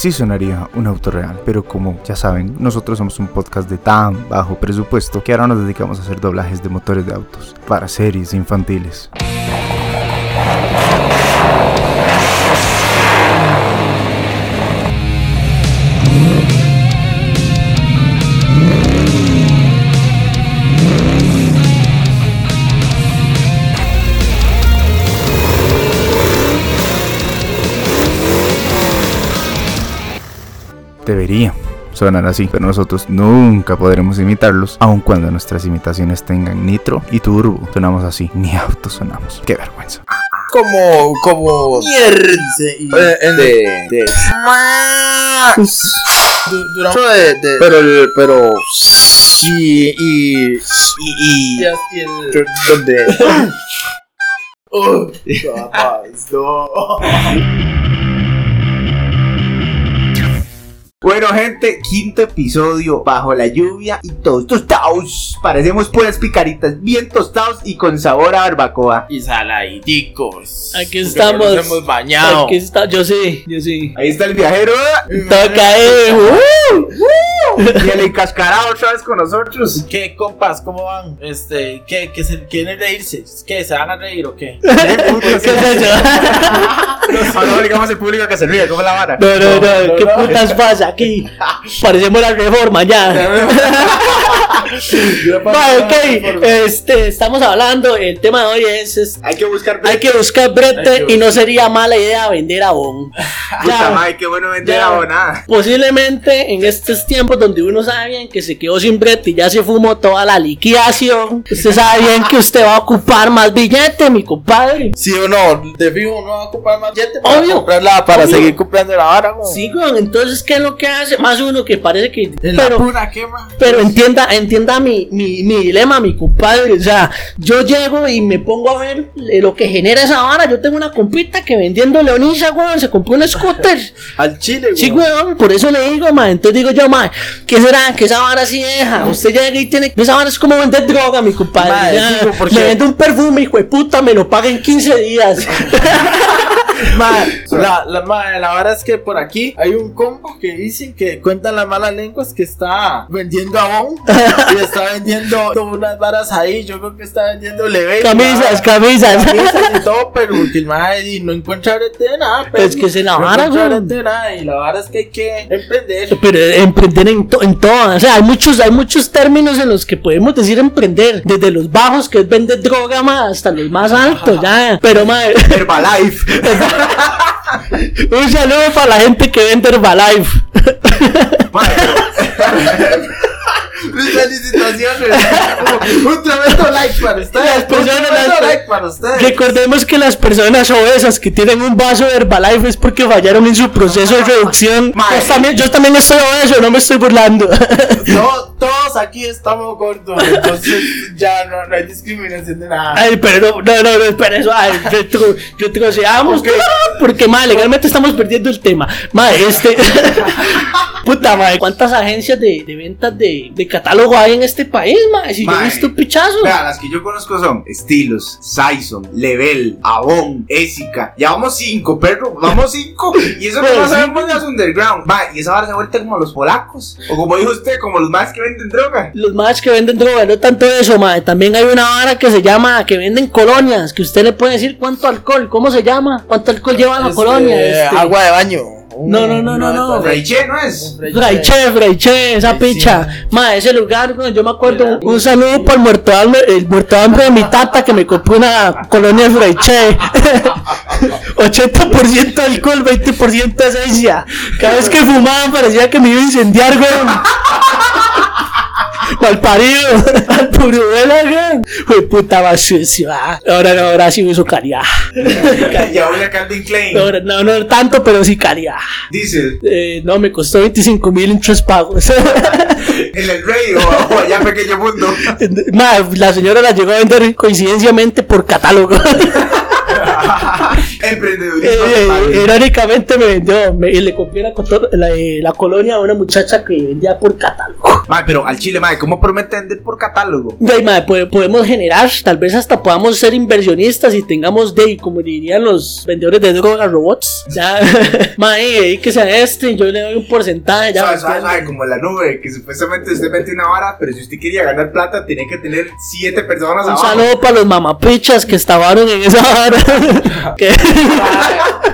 Así sonaría un auto real, pero como ya saben, nosotros somos un podcast de tan bajo presupuesto que ahora nos dedicamos a hacer doblajes de motores de autos para series infantiles. Debería sonar así, pero nosotros nunca podremos imitarlos, aun cuando nuestras imitaciones tengan nitro y turbo. Sonamos así, ni auto sonamos. Qué vergüenza. Como, como. Mierda. eh, de. Durante. De, de- Pero, el- pero. y. y. Y. y y el-. Oh, capaz, no. Bueno, gente, quinto episodio bajo la lluvia y todos tostados. Parecemos puras picaritas, bien tostados y con sabor a barbacoa. Y saladiticos. Aquí Porque estamos. Nos hemos bañado. Aquí está, yo sí, yo sí. Ahí está el viajero Toca, eh. uh. Y el encascarado otra vez con nosotros. ¿Qué, compas? ¿Cómo van? Este, ¿qué? ¿Qué se quieren reírse? ¿Qué? ¿Se van a reír o qué? ¿Qué es eso? No, no digamos el público que se ríe, ¿cómo la vara? No, no, no, No, ¿qué no. putas pasa aquí? Parecemos la reforma ya. Vale, ok, este, estamos hablando, el tema de hoy es, es- Hay que buscar. hay que buscar brete que y no sería mala idea vender abón. Puta madre, qué bueno vender Ya. abonada. Posiblemente en estos tiempos donde uno sabe bien que se quedó sin brete y ya se fumó toda la liquidación, usted sabe bien que usted va a ocupar más billete, mi compadre. ¿Sí o no? De fijo no va a ocupar más billete para Obvio. comprarla, para Obvio. seguir comprando la vara. ¿no? Sí, entonces, ¿qué es lo que hace? Más uno que parece que... En la Pero, pura quema. pero entienda, entienda mi, mi, mi dilema, mi compadre. O sea, yo llego y me pongo a ver eh, lo que genera esa vara. Yo tengo una compita que vendiendo leonisa, weón, se compró un scooter. Al chile, Sí, güey. weón, por eso le digo, ma. Entonces digo yo, ma, ¿qué será? Que esa vara sí deja. Usted llega y tiene. Esa vara es como vender droga, mi compadre. Ma, Ya, digo, porque- Me vende un perfume, hijo de puta, me lo paga en 15 días. Ma, la, la, ma, la verdad es que por aquí hay un combo que dicen que cuentan las malas lenguas que está vendiendo abón y está vendiendo unas varas ahí. Yo creo que está vendiendo level. camisas, camisas. Camisas y todo, pero que el mae no encuentra brete de nada. pero Es que se la no vara, de nada, Y la verdad es que hay que emprender. Pero emprender en, to- en todo, o sea, hay muchos, hay muchos términos en los que podemos decir emprender, desde los bajos que es vender droga más hasta los más altos, ya. Pero madre, Herbalife. un saludo para la gente que vende Herbalife. Felicitaciones. un tremendo like para ustedes. Las personas- un tremendo las- like para ustedes. Recordemos que las personas obesas que tienen un vaso de Herbalife es porque fallaron en su proceso de reducción. Yo también, yo también estoy obeso, no me estoy burlando. No, todos aquí estamos gordos, entonces ya no, no hay discriminación de nada. Ay, pero no, no, no, espera eso. Ay, retro, retroceamos. Porque, madre, legalmente estamos perdiendo el tema. Madre, este. Puta madre, ¿cuántas agencias de, de ventas de, de catálogo hay en este país, madre? Si yo he Mae. visto pichazos. Vea, las que yo conozco son Estilos, Saison, Level, Avon, Ésica. Ya vamos cinco, perro. Vamos cinco. Y eso Pues no sabemos de las underground. Va, y esa hora se vuelve como los polacos. O como dijo usted, como los más que venden droga. Los más que venden droga, no tanto eso, madre. También hay una vara que se llama, que venden colonias, que usted le puede decir cuánto alcohol, ¿cómo se llama? ¿Cuánto alcohol lleva la Este, colonia? Este, Agua de baño. No, no, no, no, no. Reiche, ¿no es? Fraiche, Fraiche, esa picha. Ma, ese lugar, güey, yo me acuerdo. Un saludo por el muerto de hambre, el muerto de hambre de mi tata que me compró una colonia de Fraiche. 80% alcohol, 20% esencia. Cada vez que fumaba parecía que me iba a incendiar, güey. Mal parido, al purubela, güey. Güey, puta más sucio. ah. Ahora no, ahora sí uso caridad. Y ahora Calvin Klein. No, no, no tanto, pero sí caridad. Dice, Eh, no, me costó 25 mil en tres pagos. en el rey o, allá en pequeño mundo. Ma, la señora la llegó a vender coincidenciamente por catálogo. Emprendedurismo. Eh, total. irónicamente me vendió, me, le compré la, la, eh, la colonia a una muchacha que vendía por catálogo. Mae, pero al chile, mae, ¿cómo promete vender por catálogo? Mae, po- podemos generar, tal vez hasta podamos ser inversionistas y tengamos de, como dirían los vendedores de drogas robots. Ya, ahí que sea este, yo le doy un porcentaje. Ya, suave, como la nube, que supuestamente usted mete una vara, pero si usted quería ganar plata, tenía que tener siete personas Un abajo. saludo para los mamapichas que estaban en esa hora. Que- Bye.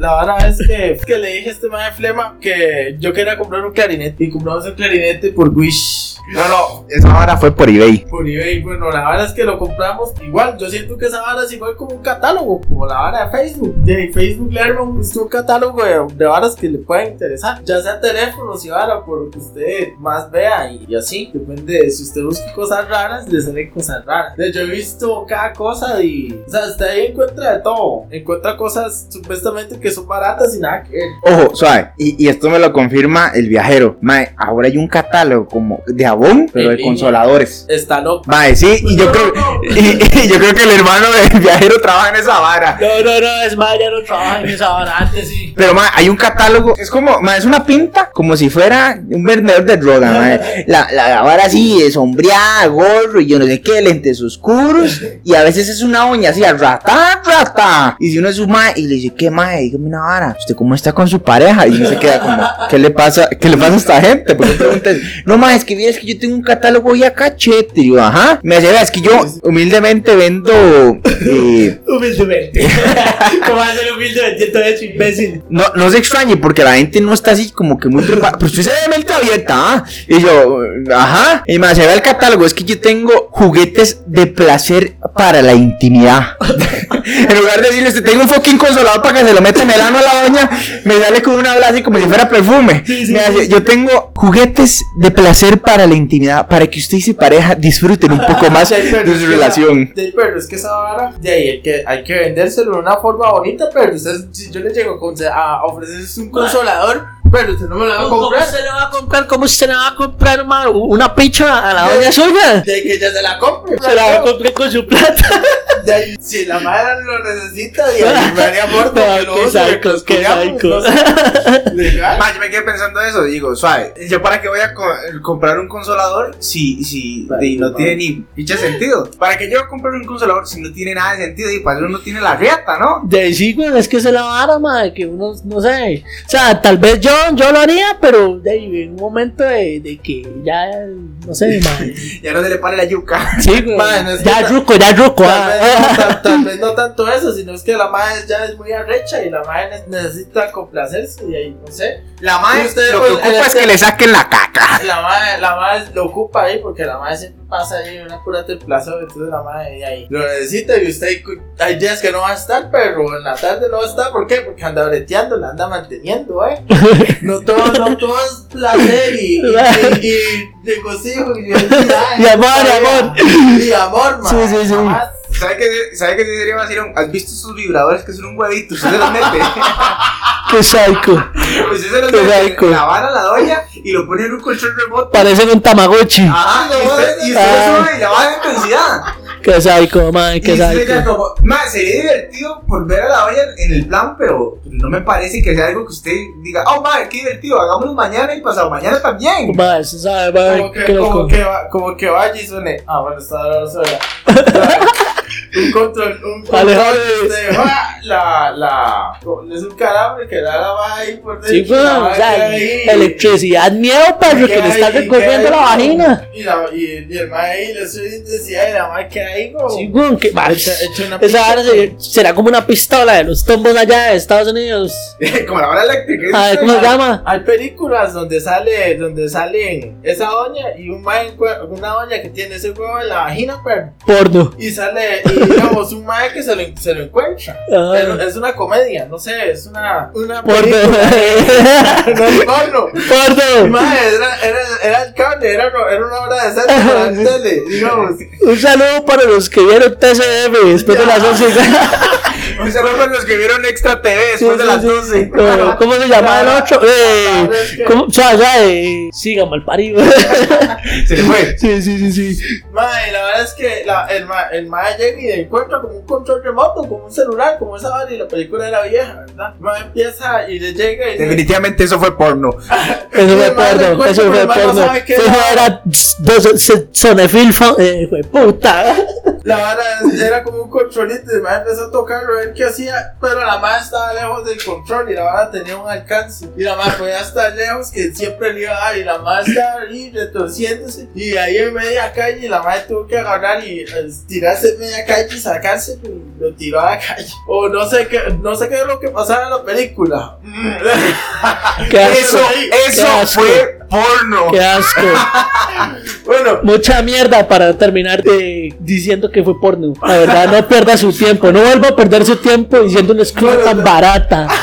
La vara es que, que le dije a este mae de flema que yo quería comprar un clarinete y compramos el clarinete por Wish. No, no, esa vara fue por eBay. Por eBay, bueno, la vara es que lo compramos igual. Yo siento que esa vara es igual como un catálogo, como la vara de Facebook. De Facebook le arma un, catálogo de, de varas que le pueden interesar, ya sea teléfonos y vara, por lo que usted más vea y, y así. Depende de si usted busca cosas raras, le salen cosas raras. Yo he visto cada cosa y, o sea, usted ahí encuentra de todo. Encuentra cosas supuestamente que son baratas y nada que ver. Ojo, suave, y, y esto me lo confirma el viajero. Mae, ahora hay un catálogo como de Avon, pero de consoladores. Está loco. Mae, sí, y yo creo, y, y yo creo que el hermano del viajero trabaja en esa vara. No, no, no, es más, ya no trabaja en esa hora. Antes sí. Pero ma, hay un catálogo, es como, ma, es una pinta, como si fuera un vendedor de droga. La, la, la vara así, es sombreada, gorro y yo no sé qué, lentes oscuros. Y a veces es una uña así, rata, rata. Y si uno es su ma y le dice, ¿qué ma? Dígame una vara, ¿usted cómo está con su pareja? Y se queda como, ¿qué le pasa, qué le pasa a esta gente? Porque preguntas, no ma, es que es que yo tengo un catálogo ya cachete. Y yo, ajá. Me dice, "Vea, es que yo humildemente vendo, eh, Humildemente. ¿Cómo va a ser humildemente? Todo eso, imbécil. No, no se extrañe porque la gente no está así como que muy preparada. Pero usted se ve mente abierta, ¿ah? Y yo, ajá. Y se ve el catálogo. Es que yo tengo juguetes de placer para la intimidad. en lugar de decirle, usted tengo un fucking consolador para que se lo meta en el ano a la doña, me sale con una habla así como si fuera perfume. Me hace, yo tengo juguetes de placer para la intimidad, para que usted y su pareja disfruten un poco más de su relación. de- pero es que esa vara, de ahí hay que, hay que vendérselo de una forma bonita, pero usted, si yo le llego con- a ofrecerles un consolador, pero usted no me lo va a ¿Cómo comprar. se le va a comprar? ¿Cómo se le va a comprar, ma, una picha a la doña suya? De que ya se la compre. Se la va a comprar con su plata. De ahí, si la madre lo necesita, ahí me haría muerto. No, que lo qué psycho, qué psycho. yo me quedé pensando eso, digo, suave. ¿Yo para qué voy a co- comprar un consolador si, si Vale, y no vale. tiene ni pinche sentido? ¿Para qué yo voy a comprar un consolador si no tiene nada de sentido y para eso no tiene la riata, ¿no? De ahí sí, güey, es que se la vara, madre, que uno, no sé. O sea, tal vez yo, yo lo haría, pero de ahí, en un momento de, de que ya, no sé, madre. Ya no se le pare la yuca. Sí, güey. Madre, no es que ya ruco, ya ruco. Tal vez, no, ah. tal, tal vez no tanto eso, sino es que la madre ya es muy arrecha y la madre ne- necesita complacerse y ahí, no sé. La madre lo que pues, ocupa es que le saquen la caca. La madre, la madre lo ocupa ahí porque la madre siempre pasa ahí una pura templazo, entonces la madre ahí lo necesita y usted hay, días que no va a estar, pero en la tarde no va a estar, ¿por qué? Porque anda breteando, la anda manteniendo, ¿eh? No todo, no todo es placer y, y, y, y regocijo y, Y amor, y amor. Y amor, man. Sí, sí, sí. Jamás. ¿Sabe qué, ¿Sabe qué sería vacilón? ¿Has visto esos vibradores que son un huevito? Usted se los mete. Qué psycho. Usted se los Qué mete la vara a la doña y lo pone en un colchón remoto. Parecen un tamagotchi. Ajá, y usted, y usted Ah. lo sube y la baja de intensidad. Qué psycho, madre, Y qué psycho. como, "Ma, sería divertido por ver a la olla en el plan, pero no me parece que sea algo que usted diga, oh, madre, qué divertido, hagámoslo mañana y pasado mañana también. Madre, se sabe, madre, Como que, qué como, que va, como que vaya y suene. Ah, bueno, está la sola. Un control, un control. Alejandro. Este, va, la, la. Es un calambre que da la va ahí por dentro. Sí, pues, o sea, ahí. electricidad, miedo, perro, que le está recorriendo la vagina. Y, la, y, y el mae ahí le sube intensidad y la mae queda ahí como. Sí, güey, que una Esa pista, vara se- será como una pistola de los tombos allá de Estados Unidos. como la vara eléctrica. A ver, ¿cómo se llama? Hay películas donde sale, donde salen esa doña y un mae, una doña que tiene ese huevo en la vagina, pero Porno. y sale, y digamos, un mae que se lo, se lo encuentra. Ah. Es, es una comedia, no sé, es una, una Porno. no es porno. Porno. Mae, era, era, era el cable, era, era una hora de serie para la tele, digamos. Un saludo para los que vieron TCM después de las 11. Saludo para los que vieron Extra TV Sí, después de las sí. 12. ¿Cómo, cómo se llama el otro? Eh, Es que- ¿cómo? O sea, ya, eh, siga mal parido. Se le fue. Sí, sí, sí, sí. Mae, la verdad es que la, el, ma, el mae llega y encuentra como un control remoto, como un celular, como esa vara y la película era vieja, ¿verdad? El mae empieza y le llega y dice, Definitivamente eso fue porno. Eso fue porno, eso fue no porno. Eso era. Sonefil, eh, fue puta. La vara era como un controlito y el mae empezó a tocarlo, ver qué hacía, pero la madre estaba lejos del control y la vara tenía un alcance. Y la madre podía estar lejos que siempre le iba a dar y la madre estaba ahí retorciéndose. Y ahí en media calle la madre tuvo que agarrar y eh, tirarse en media calle y sacarse y lo tiró a la calle. O no sé qué, no sé qué es lo que pasaba en la película. Qué. Eso, Qué eso fue porno. Qué asco. bueno, Mucha mierda para terminar de, diciendo que fue porno. La verdad, no pierda su tiempo. No vuelva a perder su tiempo diciendo una escuela tan barata.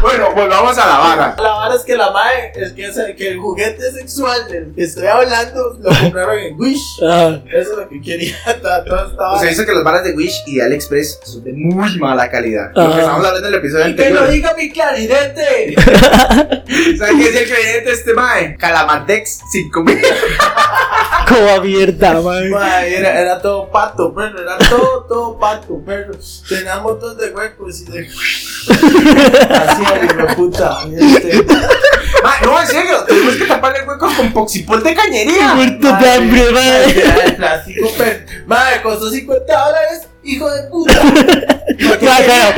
Bueno, volvamos a la vaga. La verdad es que la madre, es que, es- que el juguete sexual del que estoy hablando lo compraron en Wish. Ah, Eso es lo que quería. Toda toda esta O sea, vara. dice que las balas de Wish y de AliExpress son de muy mala calidad. Lo Ajá. que estamos hablando en el episodio Y que lo anterior. diga mi clarinete. ¿Sabes qué es el cliente de este mae? Calamatex 5000. como man. Mae, era, era todo pato, perro. Era todo, todo pato, perro. Tenía un montón de huecos y de. Así hijo puta. Este, Mae, no, en serio, tuvimos que taparle huecos con poxipol de cañería. Muerto de hambre, mae, plástico, perro. Mae, costó 50 dólares, hijo de puta. Claro,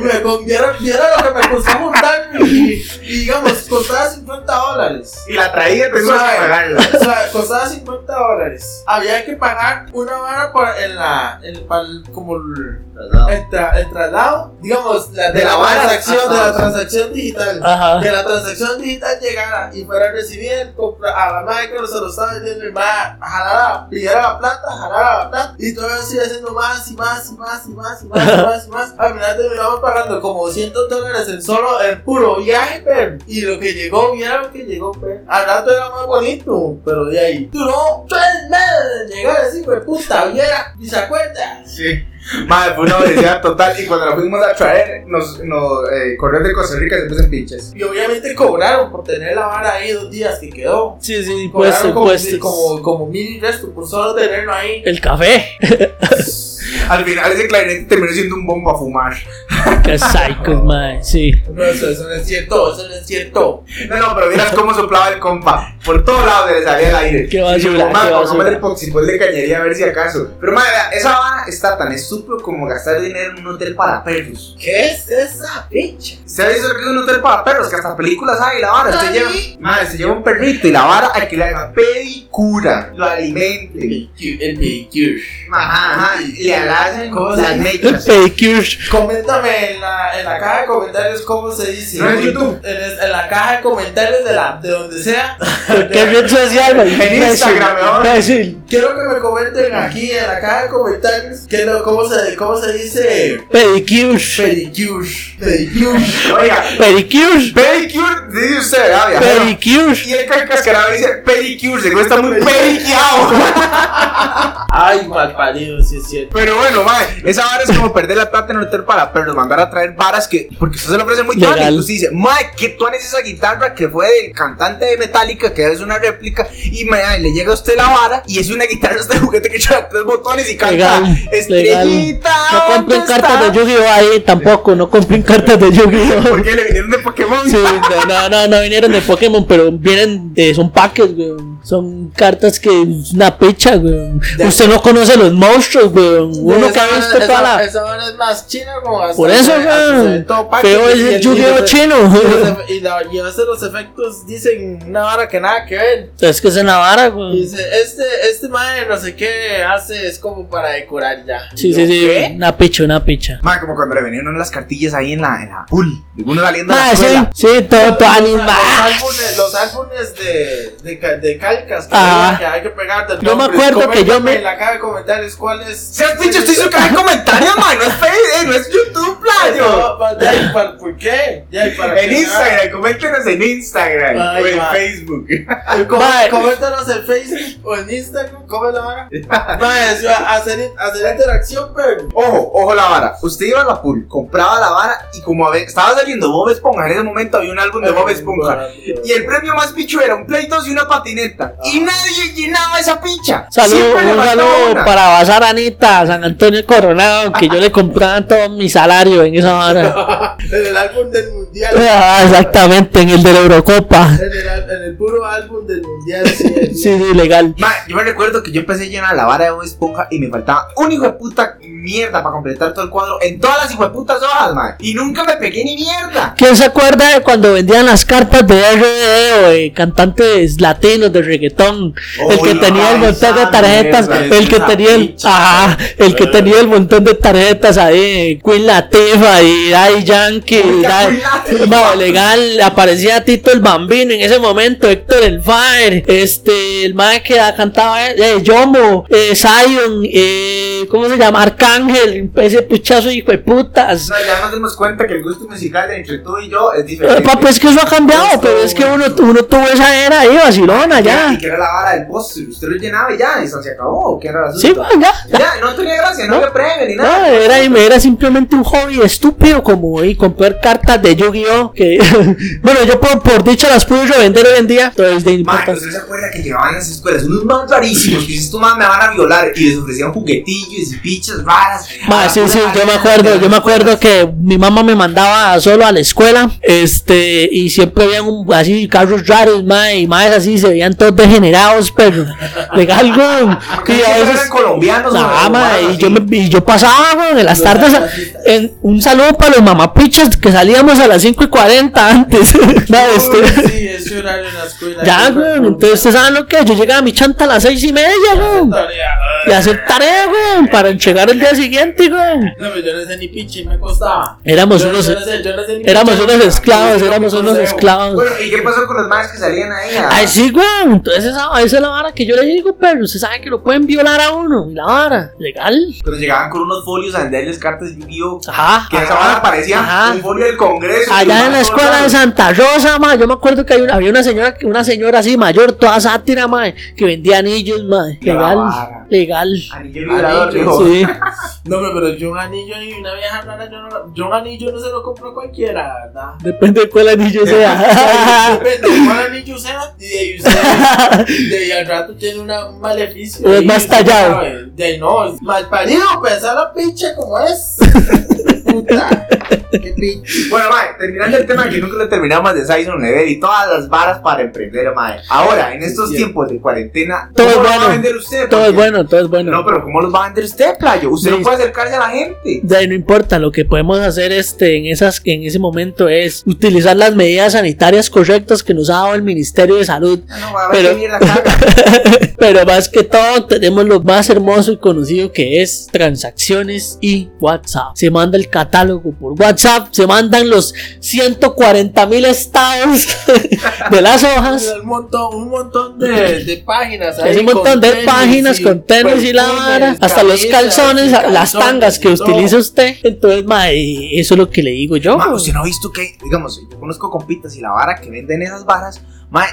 Me con- vieron, vieron lo que me costó montarme y, y digamos, costaba 50 dólares. Y la traía, tuvimos que pagarla. O sea, costaba 50 dólares. Había que pagar una vara por en la, en, para el- como el, el, tra- el traslado, digamos, la, de, De la, la transacción, de ajá. la transacción digital. Ajá. Que la transacción digital llegara y fuera recibida el compra- a la madre que se lo estaba vendiendo y más jalara, pidiera la plata, jalara la plata y todavía sigue haciendo más y más y más y más y más y más y más. Al final terminamos pagando como 200 dólares en solo el puro viaje, pero y lo que llegó, viera lo que llegó, pero al rato era más bonito, pero de ahí duró tres meses de llegar así, pues puta, viera, y se acuerda. Sí. Madre, fue una odisea total. Y cuando la fuimos a traer, nos, nos eh, de Costa Rica se puso en pinches. Y obviamente cobraron por tener la vara ahí dos días que quedó. Sí, sí, Cobraron puestos, como, puestos. como, como mil y resto por solo tenerlo ahí. El café. Al final ese clarinete terminó siendo un bombo a fumar. Qué psychos, man. Sí. No, eso, eso no es cierto, eso no es cierto. No, no, pero miras cómo soplaba el compa. Por todos lados se le salía el aire. Qué basura, Y yo, qué madre, basura. el poxipol de cañería a ver si acaso. Pero madre, esa vara está tan estúpido como gastar dinero en un hotel para perros. ¿Qué es esa pinche? ¿Se ha visto que es un hotel para perros? Que hasta películas hay la vara. Usted lleva, madre, se lleva un perrito y la vara hay que le haga pedicura, lo alimente. El pedicure. Ajá, ajá, y le hacen ¿Cómo se las llama? mechas. Pedicure. Coméntame en la, en la caja de comentarios cómo se dice. No, en YouTube. En, en la caja de comentarios de, la, de donde sea. ¿Qué red social? En Instagram, ¿no? Quiero que me comenten aquí en la caja de comentarios qué lo- cómo, se, cómo se dice Pedicure. pedicure. Pedicure. Oiga, Pedicure. pedicure, dice usted, ¿verdad, viajero? Pedicure. Y el cascarado dice pedicure, seguro está muy pediqueado. Ay, mal parido, sí es cierto. Pero bueno, mae, esa vara es como perder la plata en un hotel para perros, mandar a traer varas que, porque usted se lo ofrece muy Legal. caro. Y usted dice, mae, ¿qué tú es esa guitarra que fue del cantante de Metallica, que es una réplica? Y mae, le llega a usted la vara y es una guitarra de juguete que echa tres botones y canta Legal, Estrellita. No compren ¿dónde cartas de está?" Yu-Gi-Oh ahí tampoco. No compren cartas de Yu-Gi-Oh. Porque le vinieron de Pokémon. Sí, no, no, no, no vinieron de Pokémon, pero vienen de. Son paques, weón. Son cartas que es una picha, weón. Usted no conoce los monstruos, weón. Uno que ha visto esa- toda la. Esa vara es más china como hasta Por eso, weón. Feo es el y- Yu-Gi-Oh y- chino. Y, los efe- y la- y a veces los efectos dicen una vara que nada que ver. Es que es en la vara, weón. dice, este, este madre no sé qué hace, es como para decorar ya. Sí, Y sí, yo, sí. ¿qué? Una picha, una picha. Mae, como cuando le vinieron las cartillas ahí en la, en la pool. Uno saliendo de la Ah, sí, sí, todo, todo Los, animado. los álbumes, los álbumes de, de, de calcas que, Ah. que hay que pegar del Yo me acuerdo que yo me- en la caja de comentarios cuál es. Pinche, estoy su caja de comentarios, mae. No es Facebook, eh, no es YouTube, playo. No, ¿Por qué? En Instagram, coméntenos en Instagram Ay, o en. Facebook. Coméntanos en Facebook o en Instagram. ¿Cómo es la vara? Hacer, hacer interacción, pero. Ojo, ojo la vara. Usted iba a la pool, compraba la vara y como estaba saliendo Bob Esponja, en ese momento había un álbum de Bob Esponja. Y el premio más picho era un Play 2 y una patineta. Y nadie llenaba esa picha. Saludo, Siempre le un saludo para Bazar Anita, San Antonio Coronado, que yo le compraba todo mi salario en esa vara. en el álbum del mundial. Ah, exactamente, en el de la Eurocopa. En el, al- en el puro álbum del mundial. Sí, Sí, sí, legal. Ma, yo me recuerdo que yo empecé a llenar la vara de Bob Esponja y me faltaba un hijo de puta mierda para completar todo el cuadro en todas las hijo de putas hojas, ma. Y nunca me pegué ni mierda. ¿Quién se acuerda de cuando vendían las cartas de RD o de cantantes latinos de reggaetón? el que tenía el montón de tarjetas, mierda, el que tenía el, ajá, el que tenía el montón de tarjetas ahí, Queen Latifah y Daddy Yankee, y no, legal, aparecía Tito el Bambino en ese momento, Héctor el Fire, este, el mae que cantaba, eh, Yomo, eh, Zion, eh, ¿cómo se llama? Arcángel, ese puchazo hijo de putas. No, ya nos dimos cuenta que el gusto musical entre tú y yo es Eh, diferente. Papi, es que eso ha cambiado, Esto, pero es que uno, uno tuvo esa era ahí, vacilona, Y ya. que era la vara del postre. Usted lo llenaba y ya, eso se acabó. ¿o ¿Qué era el Sí, asunto? man, ya. Ya, no tenía gracia, no, No. había premio ni No, nada. era, era simplemente un hobby estúpido como y comprar cartas de Yu-Gi-Oh! Que, bueno, yo por, por dicha las pude revender hoy en día. Entonces, de Man, importa. ¿usted se acuerda que llevaban en las escuelas unos más rarísimos que dices, tú más me van a violar y les ofrecían juguetillos y pichas raras? Ma, sí, sí, yo me acuerdo, yo me acuerdo que mi mamá me mandaba solo a la escuela, este, y siempre habían un, así carros raros, ma, y más así se veían todos degenerados, pero legal, güey. Y a veces, colombianos. Ah, o- ma, y yo, me, y yo pasaba, güey, en las tardes, a- en, un saludo para los mamapichas que salíamos a las 5 y 40 antes. Este, sí, ese horario en la escuela. ya, güey, entonces ustedes saben lo que yo llegaba a mi chanta a las 6 y media, güey. Y hacer tarea, güey, para llegar el día siguiente, güey. No, pero yo no sé ni pinche, me costaba. Éramos Yo- unos, yo no sé- yo no sé ni éramos pinche, unos esclavos, éramos unos esclavos. Bueno, ¿y qué pasó con los más que salían ahí? a- Ay, sí, güey. Entonces esa, esa es la vara que yo le digo, pero usted sabe que lo pueden violar a uno. Y la vara, Pero llegaban con unos folios a venderles cartas de Yu-Gi-Oh! Ajá. Que esa vara parecía Ajá. un folio del Congreso. Allá en la escuela de Santa Rosa, ma, yo me acuerdo que hay una- había una señora, una señora así mayor, toda sátira, ma, que vendía anillos, ma. Legal, legal. Anillo vibrador. Sí. No, pero, pero yo un anillo y una vieja rara, yo, no, yo un anillo no se lo compro a cualquiera, ¿verdad? Depende de cuál anillo sea. Depende de cuál anillo sea y de ahí usted de ahí al rato tiene una, un maleficio. Es más tallado. De ahí no, es mal parido, pensar la pinche como es. Puta. Qué pinche. Bueno, mae, terminando el tema que nunca lo terminamos de Saison Level y todas las varas para emprender, mae. Ahora, en estos tiempos de cuarentena, Todo ¿cómo es lo va a bueno. vender usted? todo es bueno, todo es bueno. No, pero ¿cómo los va a vender usted, playo? Usted Sí. no puede acercarse a la gente. De ahí no importa, lo que podemos hacer este, en, esas, en ese momento es utilizar las medidas sanitarias correctas que nos ha dado el Ministerio de Salud. No, va a ver Pero-. Pero más que todo tenemos lo más hermoso y conocido que es transacciones y WhatsApp. Se manda el catálogo por WhatsApp, se mandan los 140 mil estados de las hojas. Un montón, un montón de, de páginas. ahí Es un montón de páginas y con tenis y la vara, hasta los calzones, las tangas que utiliza usted. Entonces, mae, eso es lo que le digo yo. Ma, usted no ha visto que, digamos, yo conozco compitas y la vara que venden esas varas,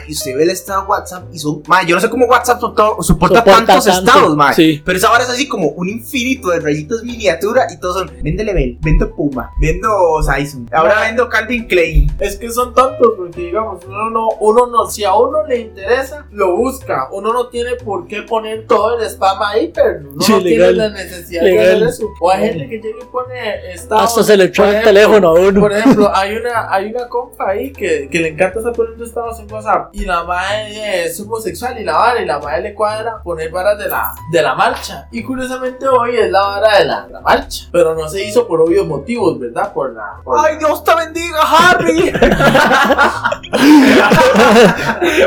y usted ve el estado de WhatsApp y son, ma, yo no sé cómo WhatsApp soporta, soporta Soporta tantos tanto, estados, ma, sí. pero esa vara es así como un infinito de rayitos miniatura y todos son, vende Level, vendo Puma, vendo Saison, ahora vendo Calvin Klein. Es que son tontos porque digamos, uno no, uno no, si a uno le interesa, lo busca. Uno no tiene por qué poner todo el spam ahí, pero uno Sí, no legal. tiene la necesidad Legal. de hacer eso. O hay gente que llega y pone estados, Hasta se le por el ejemplo, teléfono a uno. Por ejemplo, hay una, hay una compa ahí que, que le encanta estar poniendo estados en WhatsApp y la madre es homosexual y la vara y la madre le cuadra poner varas de la, de la marcha. Y curiosamente hoy es la vara de la, la marcha, pero no se hizo por obvios motivos, ¿verdad? Por la... Por Ay, Dios te bendiga, Harry.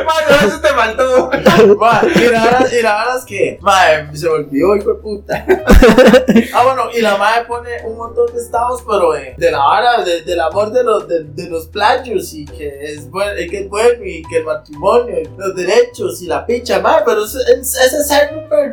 ma, eso te faltó. Ma, y la verdad, y la verdad es que, madre, se me olvidó, hijo de puta. ah, bueno, y la madre pone un montón de estados, pero eh, de la vara, de- del amor de los, de, de los playos, y que es, bueno, que es bueno, y que el matrimonio, y los derechos, y la picha, madre, pero ese es, es pero.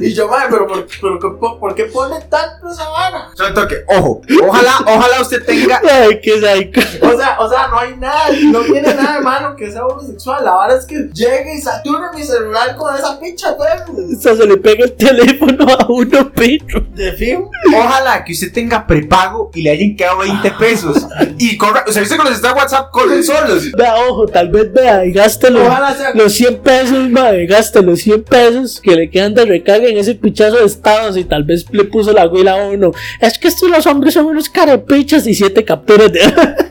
Y yo, madre, pero ¿por, pero, ¿por, por qué pone tanto esa vara? Solo toque, ojo, ojalá, ojalá usted tenga Ay, qué psycho. O sea, o sea, no hay nada, no tiene nada de malo que sea homosexual. La verdad es que llegue y sature mi celular con esa picha, pues. O sea, se le pega el teléfono a uno, Pedro. De fin. Ojalá que usted tenga prepago y le hayan quedado 20 pesos. Y corra, o sea, viste que los está WhatsApp corren solos. Vea, ojo, tal vez vea y gástelo. Sea- Los 100 pesos, madre, gaste los 100 pesos que le quedan de recarga en ese pichazo de estados y tal vez le puso la huila a uno. Es que estos los hombres son unos carepichas y siete capturas de.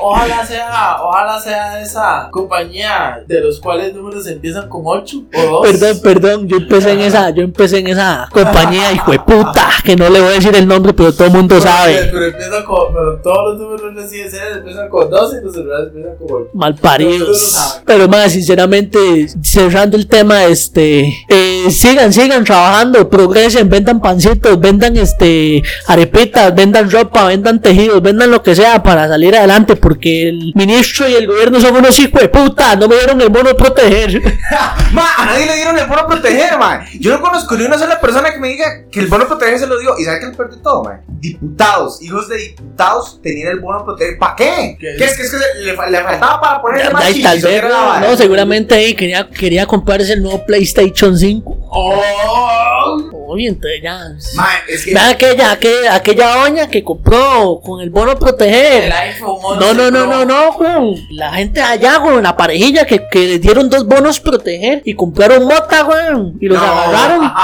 Ojalá, sea, ojalá sea esa compañía de los cuales números empiezan con 8 o 2. Perdón, perdón, yo empecé en esa, yo empecé en esa compañía, hijo de puta, que no le voy a decir el nombre, pero todo el mundo sabe. Pero empieza con, pero todos los números de CSS empiezan con 2 y los celulares empiezan con 8. Mal paridos. Pero más, sinceramente, cerrando el tema, este, eh, sigan, sigan trabajando, progresen, vendan pancitos, vendan este arepitas, vendan ropa, vendan tejidos, vendan lo que sea para salir adelante, porque el ministro y el gobierno son unos hijos de puta, no me dieron el bono de proteger. Ma, a nadie le dieron el bono proteger, ma. Yo no conozco ni una sola persona que me diga que el bono proteger se lo dio. ¿Y sabe qué es el peor de todo, ma? Diputados, hijos de diputados tenían el bono proteger. ¿Para qué? ¿Qué ¿Qué es que, es que se- le, le faltaba para ponerle más Ay, tal chichis, ¿o qué vez, no, seguramente ahí quería, quería comprarse el nuevo PlayStation 5. ¡Oh! Oye, entonces ya. Ma, es que. Aquella, aquella, aquella doña que compró con el bono proteger. El iPhone 11 No, no, no, no, no, weón. La gente allá, weón, la parejilla que, que les dieron dos bonos proteger y compraron mota, weón. Y los No. agarraron.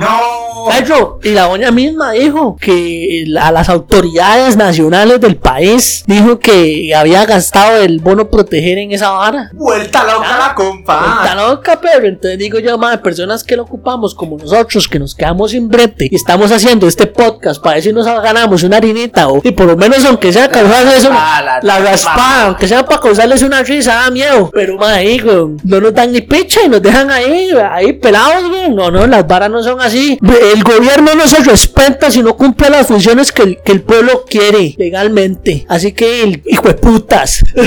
No. Cacho, y la doña misma dijo que a las autoridades nacionales del país dijo que había gastado el bono proteger en esa vara. Vuelta loca la compa. Está loca, pero entonces digo yo, madre, personas que lo ocupamos como nosotros, que nos quedamos sin brete y estamos haciendo este podcast para ver si nos ganamos una harinita o y por lo menos aunque sea causarles una, Ah, la- la raspada, aunque sea para causarles una risa, da miedo. Pero madre, no nos dan ni picha y nos dejan ahí, ahí pelados, güey. No, no, las varas no son así. El gobierno no se respeta si no cumple las funciones que el, que el pueblo quiere legalmente. Así que, el, hijo de putas. Me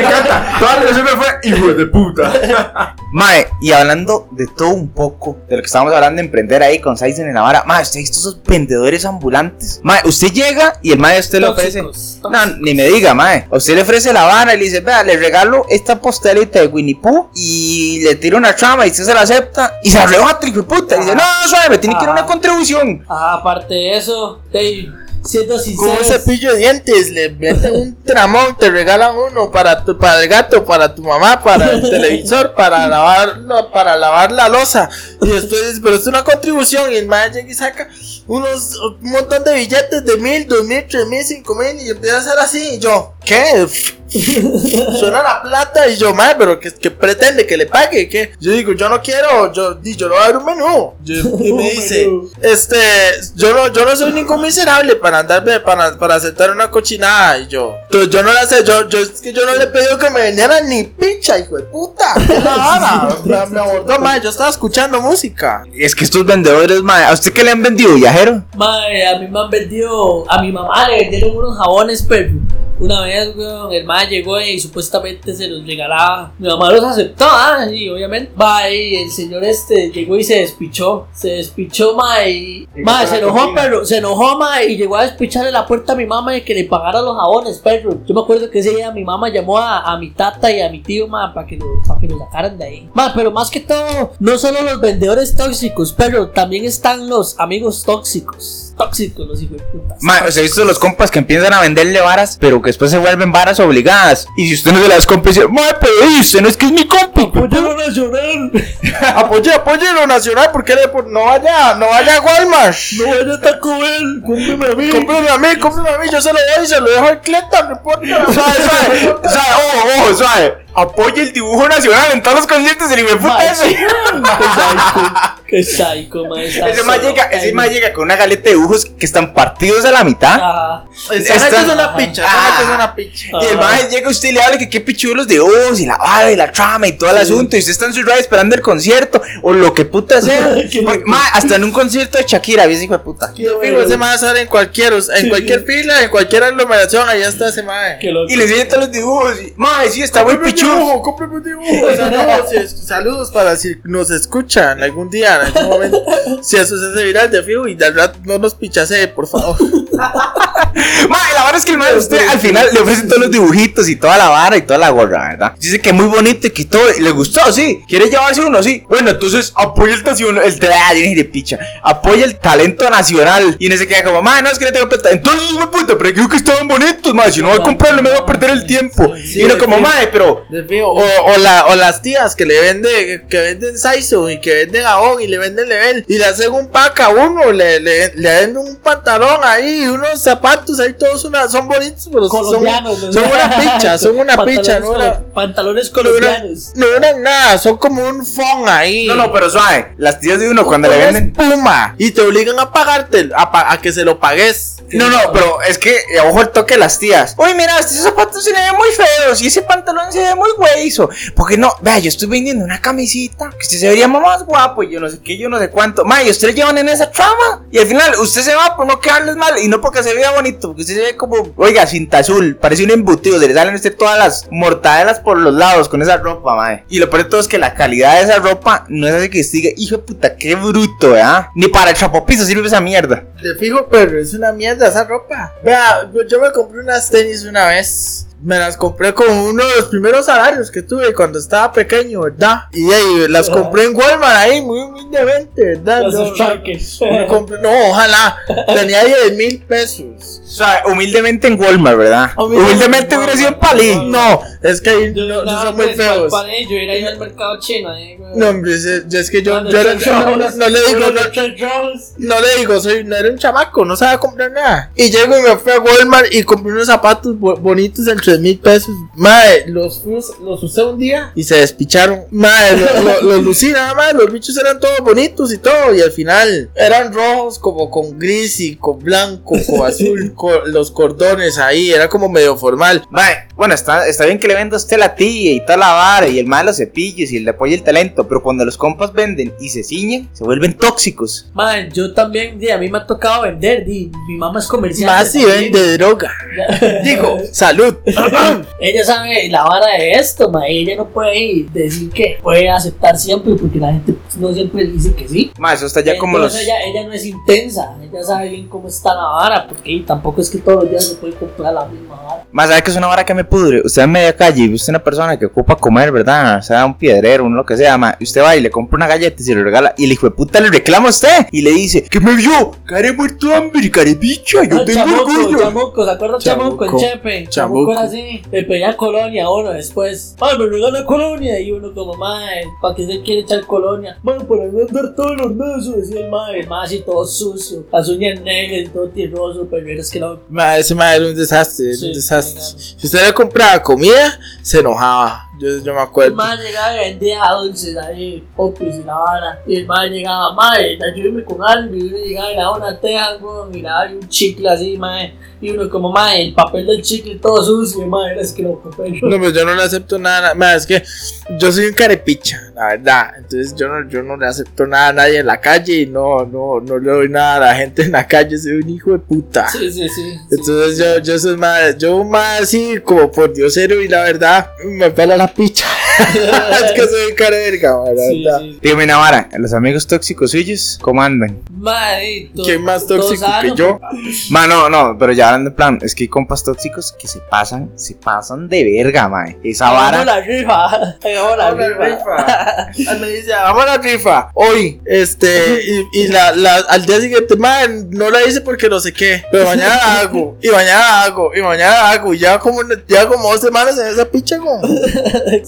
encanta. Toda la me fue hijo de puta. Mae, y hablando de todo un poco, de lo que estábamos hablando de emprender ahí con Saizen en Navarra, mae, usted ha visto esos vendedores ambulantes. Mae, usted llega y el mae usted le ofrece. No, ni me diga, mae. Usted le ofrece la vara y le dice, vea, le regalo esta postelita de Winnie Pooh y le tiro una trama y usted se la acepta y se la rebota, hijo puta. Y dice, no, suave, me tiene que ir una Ajá. contribución. Ah, aparte de eso, Dave, siendo Con sincero. un cepillo de dientes, le meten un tramón, te regalan uno para tu, para el gato, para tu mamá, para el televisor, para lavar, no, para lavar la losa. Y después, pero es una contribución y el man llega y saca unos, un montón de billetes de mil, dos mil, tres mil, cinco mil y empieza a hacer así. Y yo, ¿qué? Suena la plata y yo, madre, pero ¿qué, qué pretende que le pague? ¿Qué? Yo digo, yo no quiero, yo, yo no voy a dar un menú. Yo- y me dice, este, yo no, yo no soy ningún miserable para andar, de- para, para aceptar una cochinada. Y yo, entonces yo no la sé, yo, yo, es que yo no le he pedido que me vendieran ni picha, hijo de puta. ¿Qué la vara? Me, me abordó, madre, yo estaba escuchando música. Es que estos vendedores, mae, ¿a usted qué le han vendido, viajero? Mae, a mí me han vendido. A mi mamá le vendieron unos jabones, pero una vez, weón, el mae llegó y supuestamente se los regalaba. Mi mamá los aceptó, ah, y obviamente. Mae, y el señor este llegó y se despichó. Se despichó, mae. y- Mae, se enojó, pero se enojó, mae, y llegó a despicharle la puerta a mi mamá y que le pagara los jabones, perro. Yo me acuerdo que ese día mi mamá llamó a, a mi tata y a mi tío, mae, para que, lo, para que lo sacaran de ahí. Mae, pero más que todo, no solo los vendedores tóxicos, pero también están los amigos tóxicos. Tóxicos, los hijos de putas. Mae, o sea, he visto los compas que empiezan a venderle varas, pero que después se vuelven varas obligadas. Y si usted no se las compra, dice, mae, pero dice, no es que es mi compa. Apoyo nacional. Apoye, apoye lo nacional, porque por- no vaya, no vaya a Walmart. No vaya a Taco Bell. Cómprame a mí. Cómprame a mí, cómprame a mí, yo se lo doy y se lo dejo al cleta, no importa. Suave, suave, suave, ojo, ojo, suave. Apoya el dibujo nacional en todos los conciertos y me puta Mae, ese. Qué psycho. Qué Ese más llega, ese más llega con una galeta de dibujos que están partidos a la mitad. Ajá. Gente es una picha, Ah. es una picha. Y el maje llega usted y le habla que qué pichulos de ojos y la vara y la trama y todo el asunto. Y usted está en su ride esperando el concierto o lo que puta sea. Maje, hasta en un concierto de Shakira, ¿ves, hijo de puta? Ese mae sale en cualquier, en cualquier fila, en cualquier aglomeración, ahí está ese loco. Y le enseña todos los dibujos. Y, maje, sí, está muy pichudo. Dibujo, cómprame un dibujo. Saludos, si- saludos para si nos escuchan algún día, en algún momento. Si eso se hace viral de fijo y de verdad no nos pichase, por favor. Mae, la verdad es que el mae, usted al final le ofrece todos los dibujitos y toda la vara y toda la gorra, ¿verdad? Dice que es muy bonito y que todo y le gustó, sí. ¿Quiere llevarse uno? Sí. Bueno, entonces apoya el nacional, el tra- de picha. Apoya el talento nacional. Y no se queda como, mae, no es que no tengo plata. Entonces, de puta, pero creo que estaban bonitos, mae. Si no voy a comprarlo, me voy a perder el tiempo. Sí, y uno como, mae, pero. O, o, la, o las tías que le venden, que venden Saizo y que venden Avon y le venden Level y le hacen un pack a uno, le, le, le venden un pantalón ahí, y unos zapatos ahí, todos una, son bonitos, pero son, Colombianos. ¿no? son una picha, son una Pantalones picha, no una- Pantalones no colombianos. no duran nada, son como un fon ahí. No, no, pero suave. Las tías de uno cuando le venden. espuma y te obligan a pagarte, a, pa- a que se lo pagues. No, no, pero es que, eh, ojo el toque de las tías. Uy, mira, estos zapatos se le ven muy feos y ese pantalón se ve muy hueso. Porque no, vea, yo estoy vendiendo una camisita que usted se vería más guapo y yo no sé qué, yo no sé cuánto. Ma, y usted le llevan en esa trama y al final usted se va por no quedarles mal y no porque se vea bonito, porque usted se ve como, oiga, cinta azul, parece un embutido, se le salen a usted todas las mortadelas por los lados con esa ropa, mae. Y lo peor de todo es que la calidad de esa ropa no es así que diga, hijo de puta, qué bruto, ¿verdad? Ni para el chapopizo sirve esa mierda. De fijo, pero es una mierda esa ropa. Vea, yo me compré unas tenis una vez. Me las compré con uno de los primeros salarios que tuve cuando estaba pequeño, ¿verdad? Y ahí las compré en Walmart ahí, muy humildemente, ¿verdad? Los No, compré- no, ojalá. Tenía 10 mil pesos. O sea, humildemente en Walmart, ¿verdad? Humildemente hubiera sido en Palí. No, es que ahí Yo no, no, no son muy pues, feos. pal- pal- Yo era ir al mercado chino. eh. No, hombre, es, es que yo, yo era- no, no- le digo, no, le digo, soy, no era un chamaco, no sabía comprar nada. Y llego y me fui a Walmart y compré unos zapatos bo- bonitos en 3 mil pesos. Madre, los, los usé un día y se despicharon. Madre, lo- lo- los lucí nada más, los bichos eran todos bonitos y todo. Y al final eran rojos como con gris y con blanco, con azul, con los cordones ahí. Era como medio formal. Mae, bueno, está, está bien que le venda usted la tía y toda la vara y el malo los cepillos y le apoya el talento, pero cuando los compas venden y se ciñen, se vuelven tóxicos. Man, yo también, di, a mí me ha tocado vender, di, mi mamá es comerciante. Más si vende droga. Digo, salud. Ella sabe la vara de esto, ma, ella no puede decir que puede aceptar siempre porque la gente pues, no siempre dice que sí. Mae, eso está ya como los... Ella, ella no es intensa, ella sabe bien cómo está la vara, porque tampoco es que todos los días se puede comprar la misma vara. Más sabe que es una vara que me pudre. Usted en media calle y usted es una persona que ocupa comer, ¿verdad? O sea, un piedrero, un lo que sea, ma. Y usted va y le compra una galleta y se lo regala. Y el hijo de puta le reclama a usted. Y le dice, ¿qué me vio? Care muerto de hambre, care bicha. Yo tengo chamuco, orgullo. chamuco, ¿se acuerda Chamuco, el chepe? chamuco. Así, le pedía colonia a uno después. Me regala colonia. Y uno como, mae, ¿para qué se quiere echar colonia? Bueno, para no andar todo decía el mae. El mae así todo sucio, las uñas negras y todo tierroso, pero es que no. Ma, ese madre era un desastre, era Sí, un desastre. sí, Si usted le compraba comida, se enojaba. Yo, yo me El acuerdo. mae llegaba y vendía dulces ahí, popis y la vara. Y el mae llegaba, mae, ayúdeme con algo. Y uno llegaba y le daba una teja, weón, y un chicle así, mae. Y uno como, mae, el papel del chicle todo sucio, mae, es que lo compré yo. No, pues yo no le acepto nada. Ma, es que yo soy un carepicha, la verdad. Entonces yo no, yo no le acepto nada a nadie en la calle y no, no, no le doy nada a la gente en la calle. Soy un hijo de puta. Sí, sí, sí. sí. Entonces yo, yo soy más, yo más así como por diosero y la verdad me pela la picha. es que soy un cara Sí, sí. Dígame, Navara, los amigos tóxicos suyos, ¿cómo andan? To- ¿Quién más tóxico que yo? Ma, no, no, pero ya hablando de plan, es que hay compas tóxicos que se pasan, se pasan de verga, mae. Esa vara. la rifa. Hagamos la rifa. Me dice, vamos a la rifa. Hoy, este, y, y la, la, al día siguiente, man, no la hice porque no sé qué. Pero mañana la hago, y mañana la hago, y mañana la hago. Y ya como, ya como dos semanas en esa picha, como.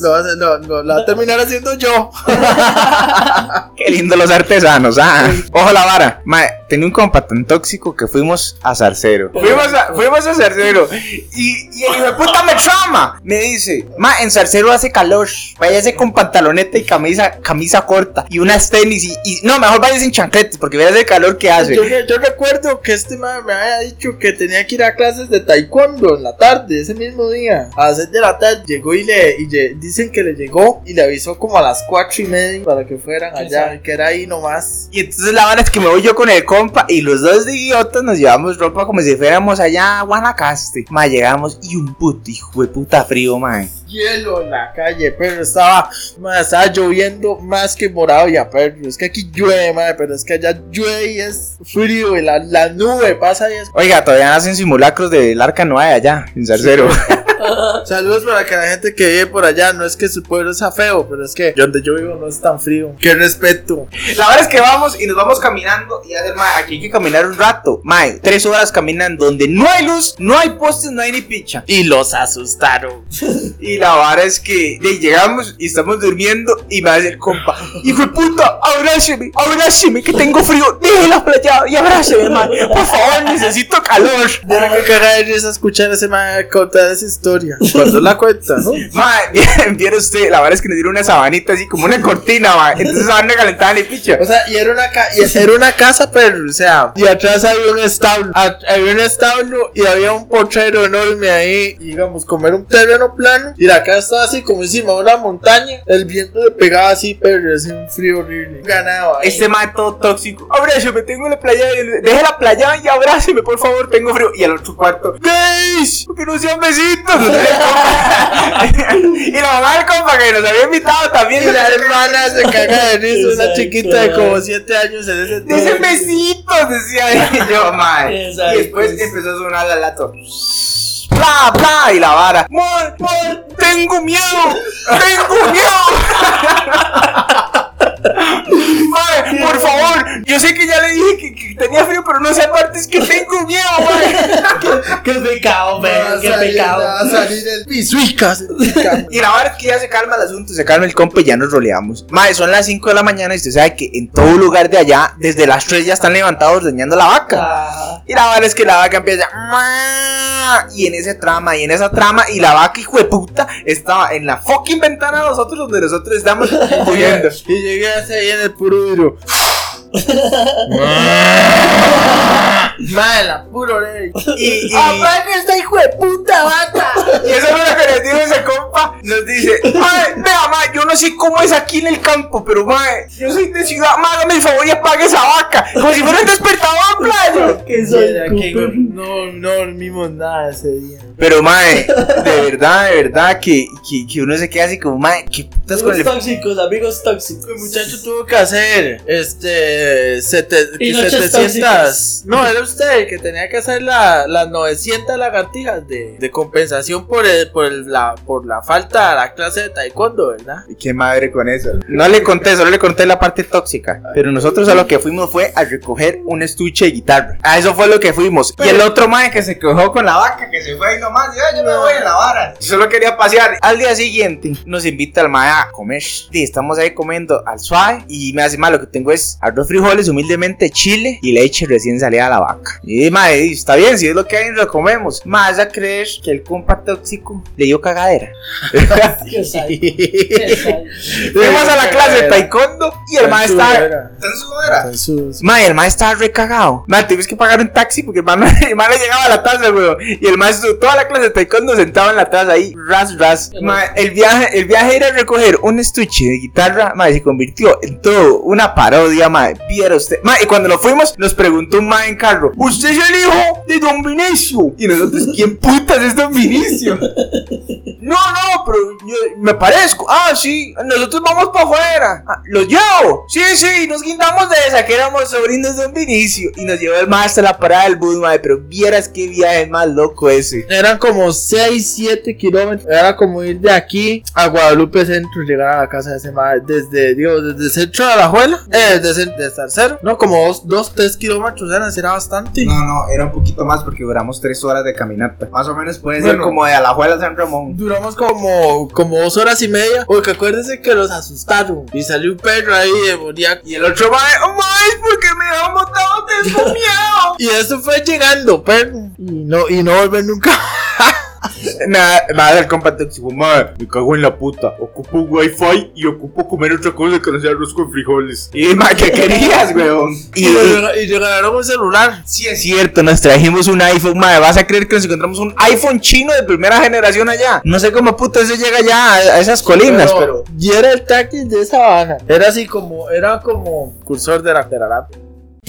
Lo, va a lo, lo- la voy a terminar haciendo yo. Qué lindo los artesanos, ah. Ojo la vara. Mae, tenía un compa tan tóxico que fuimos a Zarcero. Fuimos a, fuimos a Zarcero. Y, y el hijo de puta me trama. Me dice, ma, en Zarcero hace calor. Váyase con pantaloneta y camisa, camisa corta. Y unas tenis. Y, y- no, mejor váyase en chancletes porque veas el calor que hace. Yo, yo recuerdo que este man me había dicho que tenía que ir a clases de taekwondo en la tarde, ese mismo día. A las 6 de la tarde llegó y le, y le- dicen que le llegó y le avisó como a las cuatro y media para que fueran allá, que era ahí nomás. Y entonces la verdad es que me voy yo con el compa y los dos de idiotas nos llevamos ropa como si fuéramos allá a Guanacaste. Ma, llegamos y un puto hijo de puta frío, man. Hielo en la calle, pero estaba, ma, estaba lloviendo más que morado ya, pero es que aquí llueve, ma, pero es que allá llueve y es frío y la, la nube pasa y es... Oiga, todavía hacen simulacros del arca no hay allá, en Zarcero. Saludos para que la gente que vive por allá, no es que su pueblo sea feo, pero es que donde yo vivo no es tan frío. Qué respeto. La verdad es que vamos y nos vamos caminando y a ver, ma, aquí hay que caminar un rato. Mae, tres horas caminando donde no hay luz, no hay postes, no hay ni picha. Y los asustaron. Y la vara es que llegamos y estamos durmiendo y me hace el compa. Hijo de puta, abráceme, abráceme, que tengo frío. Deje la playa y abráceme, man. Por favor, necesito calor. Tienen que cagar en esa escuchar ese man contar esa historia. Cuando la cuenta, ¿no? Mae, bien, viene usted, la vara es que nos dieron una sabanita así como una cortina, mae. Entonces esa vara no calentaba ni picha. O sea, y era una, ca- y era una casa, pero, o sea, y atrás había un establo. A- había un establo y había un potrero enorme ahí. Y digamos, como era un terreno plano, y la casa estaba así como encima de una montaña. El viento le pegaba así, pero hacía un frío horrible. Ganaba. ahí. Este mae todo tóxico. Abráceme, tengo en la playa. Deje la playa y abráceme, por favor, tengo frío. Y al otro cuarto, ¡Gays! Porque no sean besitos. Y la mamá del compa que nos había invitado también. Y la hermana se caga de risa, una chiquita de como 7 años en ese Dicen besitos, decía yo, mae. Exacto. Y después empezó a sonar la lato. Bla, bla, y la vara. Mae, mae, tengo miedo. Tengo miedo. Mae, por favor, yo sé que ya le dije que, que tenía frío, pero no sé aparte es que tengo miedo, mae. Qué pecado, Va a man, qué salir- pecado. va a salir el pisuicas. Y la verdad es que ya se calma el asunto, se calma el compa y ya nos roleamos. Mae, son las 5 de la mañana y usted sabe que en todo lugar de allá, desde las 3 ya están levantados ordeñando la vaca. Ah, Y la verdad es que la vaca empieza. Y en ese trama, y en esa trama, y la vaca, hijo de puta, estaba en la fucking ventana de nosotros, donde nosotros estamos viendo. Y llegué así ahí en el puro. Madre, la puro ley. Y, y, ¡Apaga esta hijo de puta vaca! y eso es lo que dijo ese compa. Nos dice: Mae, vea, mae, yo no sé cómo es aquí en el campo, pero mae, yo soy de ciudad, mae, hágame el favor y apague esa vaca. Como si fuera un despertador, playo. que soy que no, no dormimos nada ese día. Pero mae, de verdad, de verdad, que, que, que uno se queda así como, mae, ¿qué putas con Amigos el tóxicos, amigos tóxicos. El muchacho tuvo que hacer este sete- Y noches 700 no era usted el que tenía que hacer la, las 900 lagartijas de, de compensación por el, por el- la por la falta a la clase de taekwondo verdad Y qué madre con eso. No le conté, solo le conté la parte tóxica. Pero nosotros a lo que fuimos fue a recoger un estuche de guitarra. A eso fue lo que fuimos. Y el otro madre que se quejó con la vaca, que se fue ahí nomás, ya yo me voy a la vara. Yo solo quería pasear. Al día siguiente nos invita el mae a comer. Y estamos ahí comiendo al suave. Y me hace mal, lo que tengo es arroz, frijoles, humildemente chile y leche recién salida de la vaca. Y mae, está bien, si es lo que hay, lo comemos. Más a creer que el compa tóxico le dio cagadera. Fuimos a la clase de taekwondo y el mae estaba. Era. ¿Está en sudadera? Jesús. Mae, el mae estaba recagado. Mae, tuvimos que pagar un taxi porque el mae, no- el mae le llegaba a la taza, weón. Y el mae estuvo toda la clase de taekwondo sentado en la taza ahí, ras, ras. Mae, el viaje, el viaje era recoger un estuche de guitarra, mae, se convirtió en todo una parodia, mae. Viera usted. Mae, y cuando nos fuimos, nos preguntó un mae en carro: ¿Usted es el hijo de Don Vinicio? Y nosotros, ¿quién putas es Don Vinicio? No, no, pero yo me parezco. Ah, sí, nosotros vamos para afuera. Ah, ¿Los llevo? Sí, sí, nos guindamos de esa, que éramos sobrinos de un Vinicio. Y nos llevó el más hasta la parada del bus, madre. Pero vieras qué viaje más loco ese. Eran como 6, 7 kilómetros. Era como ir de aquí a Guadalupe Centro llegar a la casa de ese madre. Desde, digo, desde el centro de la Juela. Eh, desde el de Zarcero. No, como 2, 3 kilómetros eran, era bastante. No, no, era un poquito más porque duramos tres horas de caminata. Más o menos puede ser Bueno. como de Alajuela a San Ramón. Duramos como, como dos horas y media. Porque acuérdense que los asustaron. Y salió un perro ahí demoníaco. Y el otro mae, oh, mae, porque me han botado, tengo miedo. Y eso fue llegando, perro. Y no, y no volver nunca. Nada, va a dar compa tóxico, madre, me cago en la puta. Ocupo wifi y ocupo comer otra cosa que no sea arroz con frijoles. Y madre, ¿qué querías, weón? Y, Y, regalaron un celular. sí es cierto, nos trajimos un iPhone, madre. ¿Vas a creer que nos encontramos un iPhone chino de primera generación allá? No sé cómo puto eso llega ya a, esas colinas, pero... Y era el taxi de esa vaina. Era así como, era como cursor de la, de la.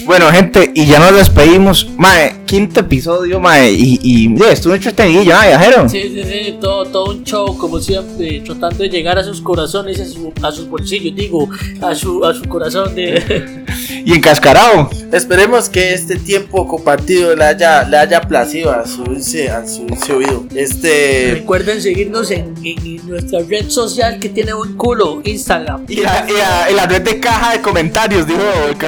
Bueno, gente, y ya nos despedimos. Mae, quinto episodio, mae. Y, y ya, estuvo entretenido, ya, viajero. Sí, sí, sí, todo, todo un show, como siempre, tratando de llegar a sus corazones, a, su- a sus bolsillos, digo, a su, a su corazón de... Y encascarado. Esperemos que este tiempo compartido le haya, le haya placido a su, dulce- a su oído. Este. Recuerden seguirnos en, en- en nuestra red social que tiene un culo, Instagram. Y la, y la- y la red de caja de comentarios, dijo.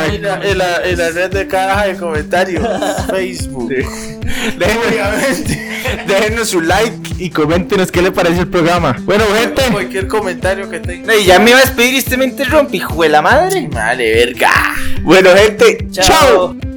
En la, en la- en la red de caja de comentarios, Facebook. Déjenos, déjenos su like y coméntenos qué le parece el programa. Bueno, gente. Cualquier comentario que tenga. Y ya me iba a despedir y usted me interrumpe, hijo de la madre. Vale, verga. Bueno, gente, chao. Chao.